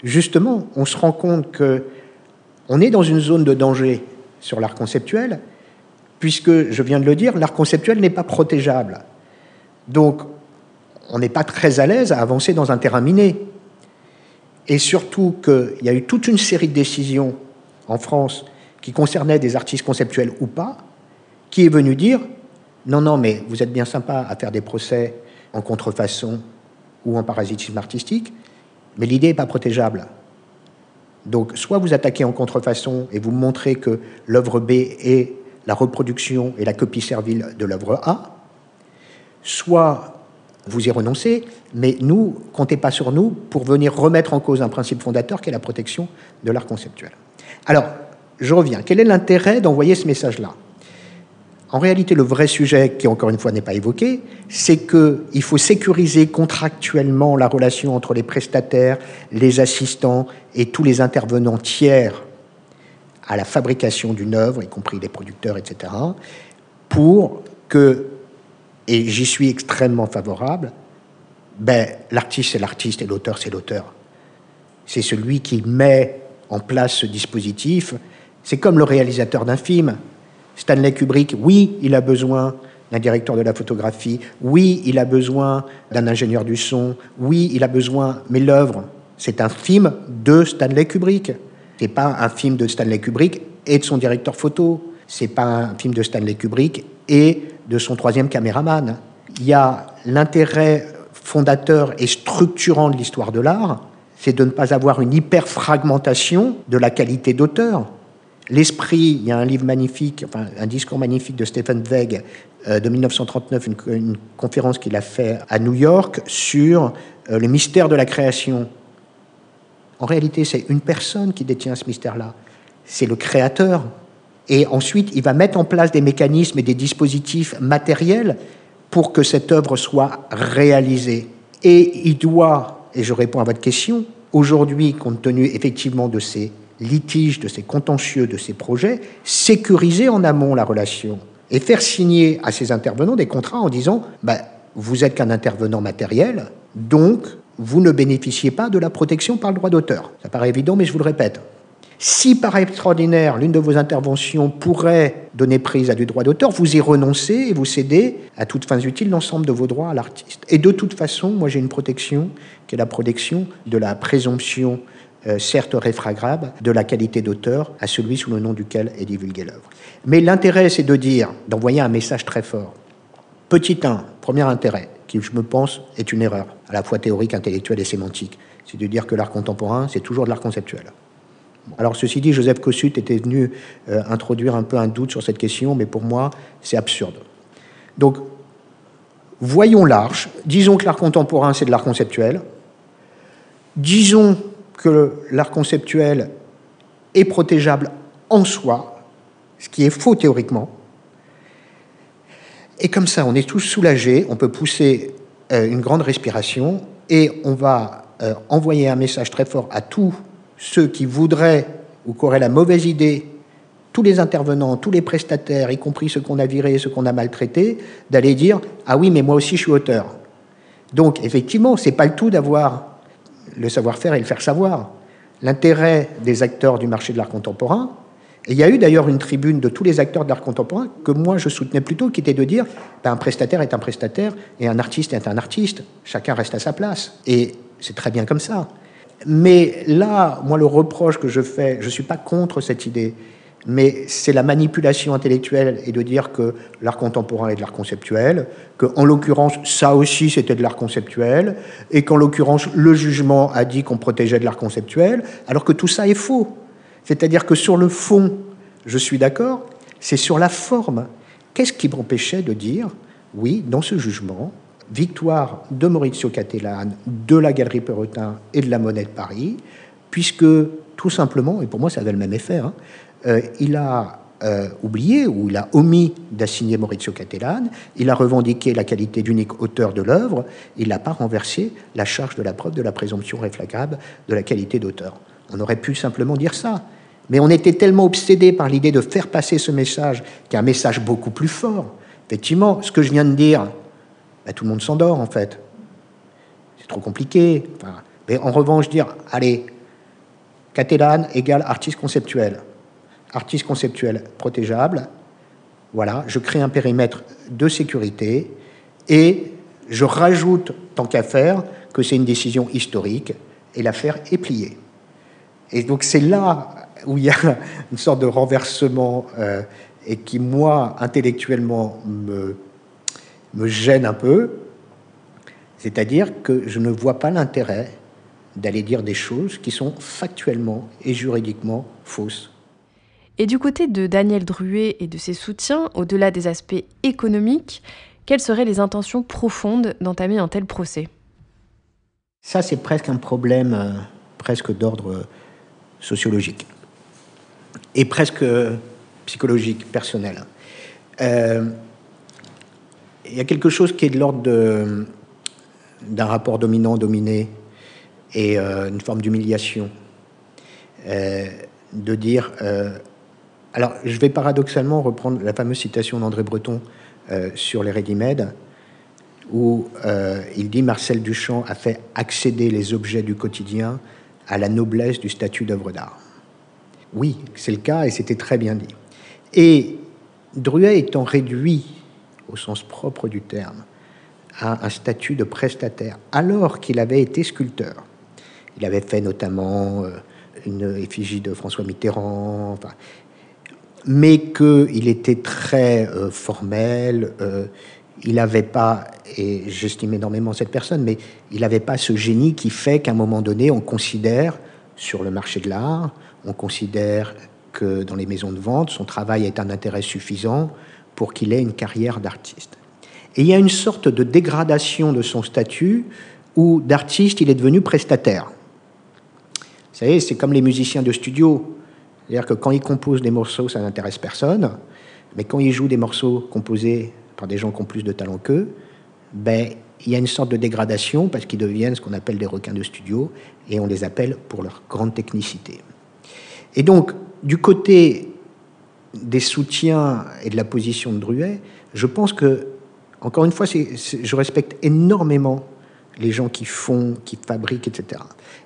justement, on se rend compte que on est dans une zone de danger sur l'art conceptuel, puisque, je viens de le dire, l'art conceptuel n'est pas protégeable. Donc, on n'est pas très à l'aise à avancer dans un terrain miné. Et surtout qu'il y a eu toute une série de décisions en France qui concernaient des artistes conceptuels ou pas, qui est venu dire non, non, mais vous êtes bien sympa à faire des procès en contrefaçon ou en parasitisme artistique, mais l'idée n'est pas protégeable. Donc, soit vous attaquez en contrefaçon et vous montrez que l'œuvre B est la reproduction et la copie servile de l'œuvre A, soit vous y renoncez, mais nous, comptez pas sur nous pour venir remettre en cause un principe fondateur qui est la protection de l'art conceptuel. Alors, je reviens. Quel est l'intérêt d'envoyer ce message-là? En réalité, le vrai sujet, qui encore une fois n'est pas évoqué, c'est qu'il faut sécuriser contractuellement la relation entre les prestataires, les assistants et tous les intervenants tiers à la fabrication d'une œuvre, y compris les producteurs, etc., pour que et j'y suis extrêmement favorable, ben, l'artiste c'est l'artiste et l'auteur c'est l'auteur. C'est celui qui met en place ce dispositif. C'est comme le réalisateur d'un film. Stanley Kubrick, oui, il a besoin d'un directeur de la photographie, oui, il a besoin d'un ingénieur du son, oui, il a besoin, mais l'œuvre, c'est un film de Stanley Kubrick. C'est pas un film de Stanley Kubrick et de son directeur photo. C'est pas un film de Stanley Kubrick et de son troisième caméraman. Il y a l'intérêt fondateur et structurant de l'histoire de l'art, c'est de ne pas avoir une hyper-fragmentation de la qualité d'auteur. L'esprit, il y a un livre magnifique, enfin, un discours magnifique de Stephen Zweig euh, de 1939, une, conférence qu'il a fait à New York sur euh, le mystère de la création. En réalité, c'est une personne qui détient ce mystère-là. C'est le créateur. Et ensuite, il va mettre en place des mécanismes et des dispositifs matériels pour que cette œuvre soit réalisée. Et il doit, et je réponds à votre question, aujourd'hui, compte tenu effectivement de ces litiges, de ces contentieux, de ces projets, sécuriser en amont la relation et faire signer à ces intervenants des contrats en disant bah, vous êtes qu'un intervenant matériel, donc vous ne bénéficiez pas de la protection par le droit d'auteur. Ça paraît évident, mais je vous le répète. Si par extraordinaire, l'une de vos interventions pourrait donner prise à du droit d'auteur, vous y renoncez et vous cédez à toutes fins utiles l'ensemble de vos droits à l'artiste. Et de toute façon, moi j'ai une protection qui est la protection de la présomption, euh, certes réfragable, de la qualité d'auteur à celui sous le nom duquel est divulguée l'œuvre. Mais l'intérêt, c'est de dire, d'envoyer un message très fort. Petit 1, premier intérêt, qui je me pense est une erreur, à la fois théorique, intellectuelle et sémantique, c'est de dire que l'art contemporain, c'est toujours de l'art conceptuel. Alors ceci dit, Joseph Kossuth était venu euh, introduire un peu un doute sur cette question, mais pour moi, c'est absurde. Donc, voyons large, disons que l'art contemporain, c'est de l'art conceptuel, disons que l'art conceptuel est protégeable en soi, ce qui est faux théoriquement, et comme ça, on est tous soulagés, on peut pousser euh, une grande respiration, et on va euh, envoyer un message très fort à tous ceux qui voudraient ou qui auraient la mauvaise idée, tous les intervenants, tous les prestataires, y compris ceux qu'on a virés, ceux qu'on a maltraités, d'aller dire Ah oui, mais moi aussi je suis auteur. Donc, effectivement, ce n'est pas le tout d'avoir le savoir-faire et le faire savoir. L'intérêt des acteurs du marché de l'art contemporain, et il y a eu d'ailleurs une tribune de tous les acteurs de l'art contemporain que moi je soutenais plutôt, qui était de dire ben, un prestataire est un prestataire et un artiste est un artiste. Chacun reste à sa place. Et c'est très bien comme ça. Mais là, moi, le reproche que je fais, je ne suis pas contre cette idée, mais c'est la manipulation intellectuelle et de dire que l'art contemporain est de l'art conceptuel, qu'en l'occurrence, ça aussi c'était de l'art conceptuel, et qu'en l'occurrence, le jugement a dit qu'on protégeait de l'art conceptuel, alors que tout ça est faux. C'est-à-dire que sur le fond, je suis d'accord, c'est sur la forme. Qu'est-ce qui m'empêchait de dire, oui, dans ce jugement, victoire de Maurizio Cattelan, de la Galerie Perrotin et de la Monnaie de Paris, puisque tout simplement, et pour moi ça avait le même effet, hein, euh, il a euh, oublié ou il a omis d'assigner Maurizio Cattelan, il a revendiqué la qualité d'unique auteur de l'œuvre, il n'a pas renversé la charge de la preuve de la présomption réfragable de la qualité d'auteur. On aurait pu simplement dire ça. Mais on était tellement obsédé par l'idée de faire passer ce message, qui est un message beaucoup plus fort. Effectivement, ce que je viens de dire, ben, tout le monde s'endort en fait. C'est trop compliqué. mais en revanche, dire, allez, Catalan égale artiste conceptuel. Artiste conceptuel protégeable. Voilà, je crée un périmètre de sécurité et je rajoute, tant qu'à faire, que c'est une décision historique et l'affaire est pliée. Et donc c'est là où il y a une sorte de renversement euh, et qui, moi, intellectuellement, me, me gêne un peu, c'est-à-dire que je ne vois pas l'intérêt d'aller dire des choses qui sont factuellement et juridiquement fausses. Et du côté de Daniel Druet et de ses soutiens, au-delà des aspects économiques, quelles seraient les intentions profondes d'entamer un tel procès? Ça, c'est presque un problème euh, presque d'ordre sociologique et presque psychologique, personnel. Euh, il y a quelque chose qui est de l'ordre d'un rapport dominant-dominé et euh, une forme d'humiliation. Euh, de dire. alors, je vais paradoxalement reprendre la fameuse citation d'André Breton sur les ready-made, où il dit Marcel Duchamp a fait accéder les objets du quotidien à la noblesse du statut d'œuvre d'art. Oui, c'est le cas et c'était très bien dit. Et Druet étant réduit, au sens propre du terme, à un statut de prestataire, alors qu'il avait été sculpteur. Il avait fait notamment euh, une effigie de François Mitterrand, mais qu'il était très euh, formel, euh, il n'avait pas, et j'estime énormément cette personne, mais il n'avait pas ce génie qui fait qu'à un moment donné, on considère sur le marché de l'art, on considère que dans les maisons de vente, son travail est un intérêt suffisant pour qu'il ait une carrière d'artiste. Et il y a une sorte de dégradation de son statut où d'artiste, il est devenu prestataire. Vous savez, c'est comme les musiciens de studio. C'est-à-dire que quand ils composent des morceaux, ça n'intéresse personne. Mais quand ils jouent des morceaux composés par des gens qui ont plus de talent qu'eux, ben, il y a une sorte de dégradation parce qu'ils deviennent ce qu'on appelle des requins de studio et on les appelle pour leur grande technicité. Et donc, du côté des soutiens et de la position de Druet, je pense que, encore une fois, je respecte énormément les gens qui font, qui fabriquent, etc.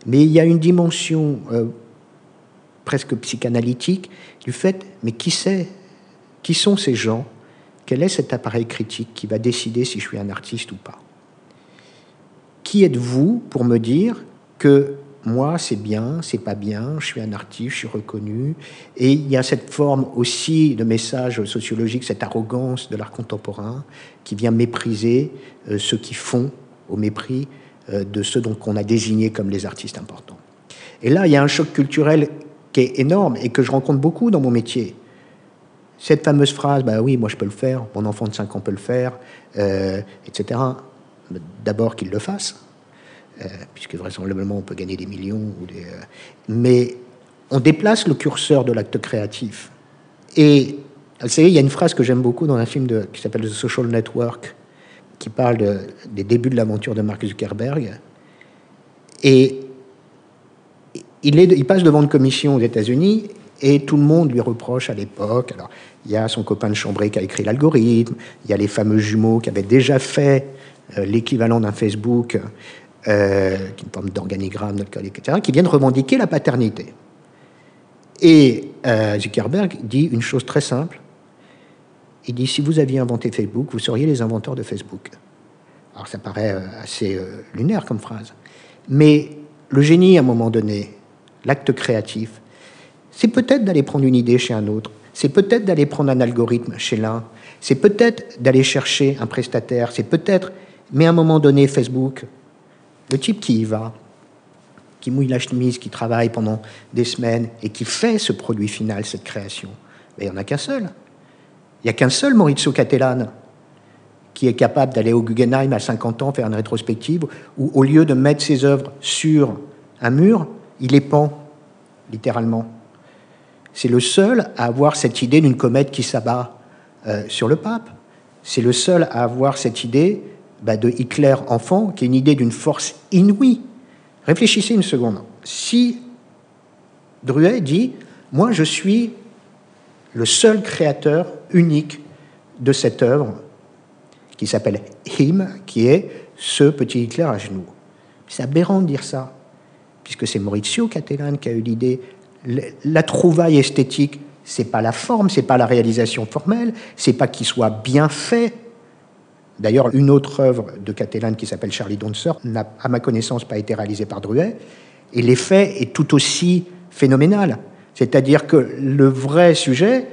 Mais il y a une dimension euh, presque psychanalytique du fait, mais qui sait, qui sont ces gens? Quel est cet appareil critique qui va décider si je suis un artiste ou pas? Qui êtes-vous pour me dire que moi, c'est bien, c'est pas bien, je suis un artiste, je suis reconnu. Et il y a cette forme aussi de message sociologique, cette arrogance de l'art contemporain qui vient mépriser euh, ceux qui font au mépris euh, de ceux dont on a désigné comme les artistes importants. Et là, il y a un choc culturel qui est énorme et que je rencontre beaucoup dans mon métier. Cette fameuse phrase, bah oui, moi je peux le faire, mon enfant de 5 ans peut le faire, euh, etc. D'abord qu'il le fasse, puisque vraisemblablement on peut gagner des millions. Euh, mais on déplace le curseur de l'acte créatif. Et vous savez, il y a une phrase que j'aime beaucoup dans un film qui s'appelle The Social Network, qui parle de, des débuts de l'aventure de Mark Zuckerberg. Et il, passe devant une commission aux États-Unis et tout le monde lui reproche à l'époque. Alors, il y a son copain de chambrée qui a écrit l'algorithme, il y a les fameux jumeaux qui avaient déjà fait euh, l'équivalent d'un Facebook euh, qui est une forme d'organigramme, etc., qui viennent revendiquer la paternité. Et euh, Zuckerberg dit une chose très simple. Il dit, si vous aviez inventé Facebook, vous seriez les inventeurs de Facebook. Alors ça paraît euh, assez lunaire comme phrase. Mais le génie, à un moment donné, l'acte créatif, c'est peut-être d'aller prendre une idée chez un autre, c'est peut-être d'aller prendre un algorithme chez l'un, c'est peut-être d'aller chercher un prestataire, c'est peut-être, mais à un moment donné, Facebook, le type qui y va, qui mouille la chemise, qui travaille pendant des semaines et qui fait ce produit final, cette création, il n'y en a qu'un seul. Il n'y a qu'un seul Maurizio Cattelan qui est capable d'aller au Guggenheim à 50 ans faire une rétrospective où, au lieu de mettre ses œuvres sur un mur, il les pend, littéralement. C'est le seul à avoir cette idée d'une comète qui s'abat euh, sur le pape. C'est le seul à avoir cette idée bah, de Hitler enfant, qui est une idée d'une force inouïe. Réfléchissez une seconde. Si Druet dit, moi je suis le seul créateur unique de cette œuvre, qui s'appelle Him, qui est ce petit Hitler à genoux. C'est aberrant de dire ça, puisque c'est Maurizio Cattelan qui a eu l'idée. La trouvaille esthétique, c'est pas la forme, c'est pas la réalisation formelle, c'est pas qu'il soit bien fait, D'ailleurs, une autre œuvre de Catalan qui s'appelle Charlie Donser n'a, à ma connaissance, pas été réalisée par Druet. Et l'effet est tout aussi phénoménal. C'est-à-dire que le vrai sujet,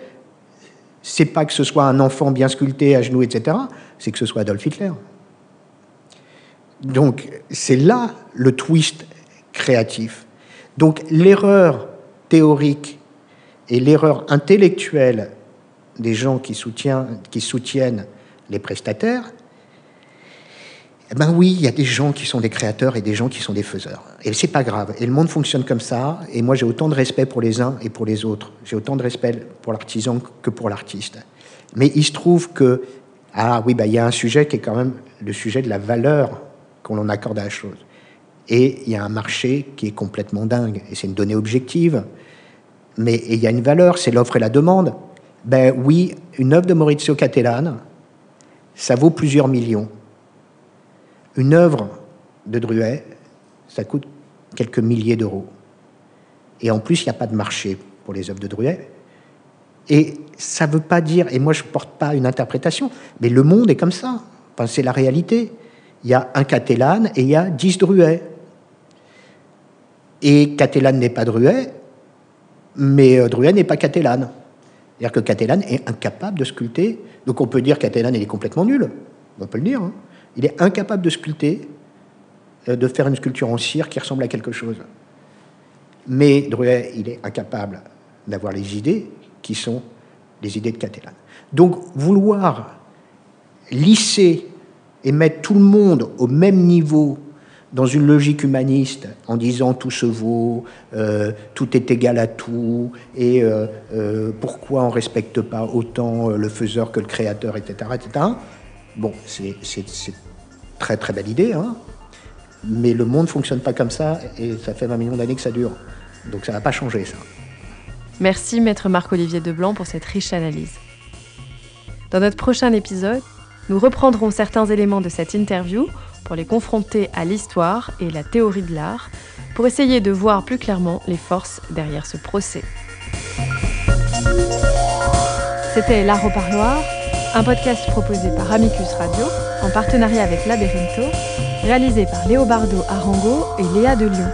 c'est pas que ce soit un enfant bien sculpté à genoux, etc., c'est que ce soit Adolf Hitler. Donc, c'est là le twist créatif. Donc l'erreur théorique et l'erreur intellectuelle des gens qui qui soutiennent les prestataires, eh ben oui, il y a des gens qui sont des créateurs et des gens qui sont des faiseurs. Et c'est pas grave. Et le monde fonctionne comme ça. Et moi, j'ai autant de respect pour les uns et pour les autres. J'ai autant de respect pour l'artisan que pour l'artiste. Mais il se trouve que, ah oui, bah, il y a un sujet qui est quand même le sujet de la valeur qu'on accorde à la chose. Et il y a un marché qui est complètement dingue. Et c'est une donnée objective. Mais il y a une valeur, c'est l'offre et la demande. Ben oui, une œuvre de Maurizio Cattelan, ça vaut plusieurs millions. Une œuvre de Druet, ça coûte quelques milliers d'euros. Et en plus, il n'y a pas de marché pour les œuvres de Druet. Et ça ne veut pas dire, et moi je ne porte pas une interprétation, mais le monde est comme ça. Enfin, c'est la réalité. Il y a un Catalan et il y a dix Druet. Et Catalan n'est pas Druet, mais euh, Druet n'est pas Catalan. C'est-à-dire que Catalan est incapable de sculpter. Donc on peut dire que Catalan est complètement nul. On peut le dire. Hein. Il est incapable de sculpter, euh, de faire une sculpture en cire qui ressemble à quelque chose. Mais Druet, il est incapable d'avoir les idées qui sont les idées de Catalan. Donc vouloir lisser et mettre tout le monde au même niveau dans une logique humaniste, en disant tout se vaut, euh, tout est égal à tout, et euh, pourquoi on ne respecte pas autant le faiseur que le créateur, etc., etc., Bon, c'est très très belle idée, hein mais le monde ne fonctionne pas comme ça et ça fait 20 millions d'années que ça dure. Donc ça ne va pas changer ça. Merci maître Marc-Olivier Deblanc pour cette riche analyse. Dans notre prochain épisode, nous reprendrons certains éléments de cette interview pour les confronter à l'histoire et la théorie de l'art, pour essayer de voir plus clairement les forces derrière ce procès. C'était L'Art au Parloir, un podcast proposé par Amicus Radio en partenariat avec Labyrintho, réalisé par Léobardo Arango et Léa de Lyon.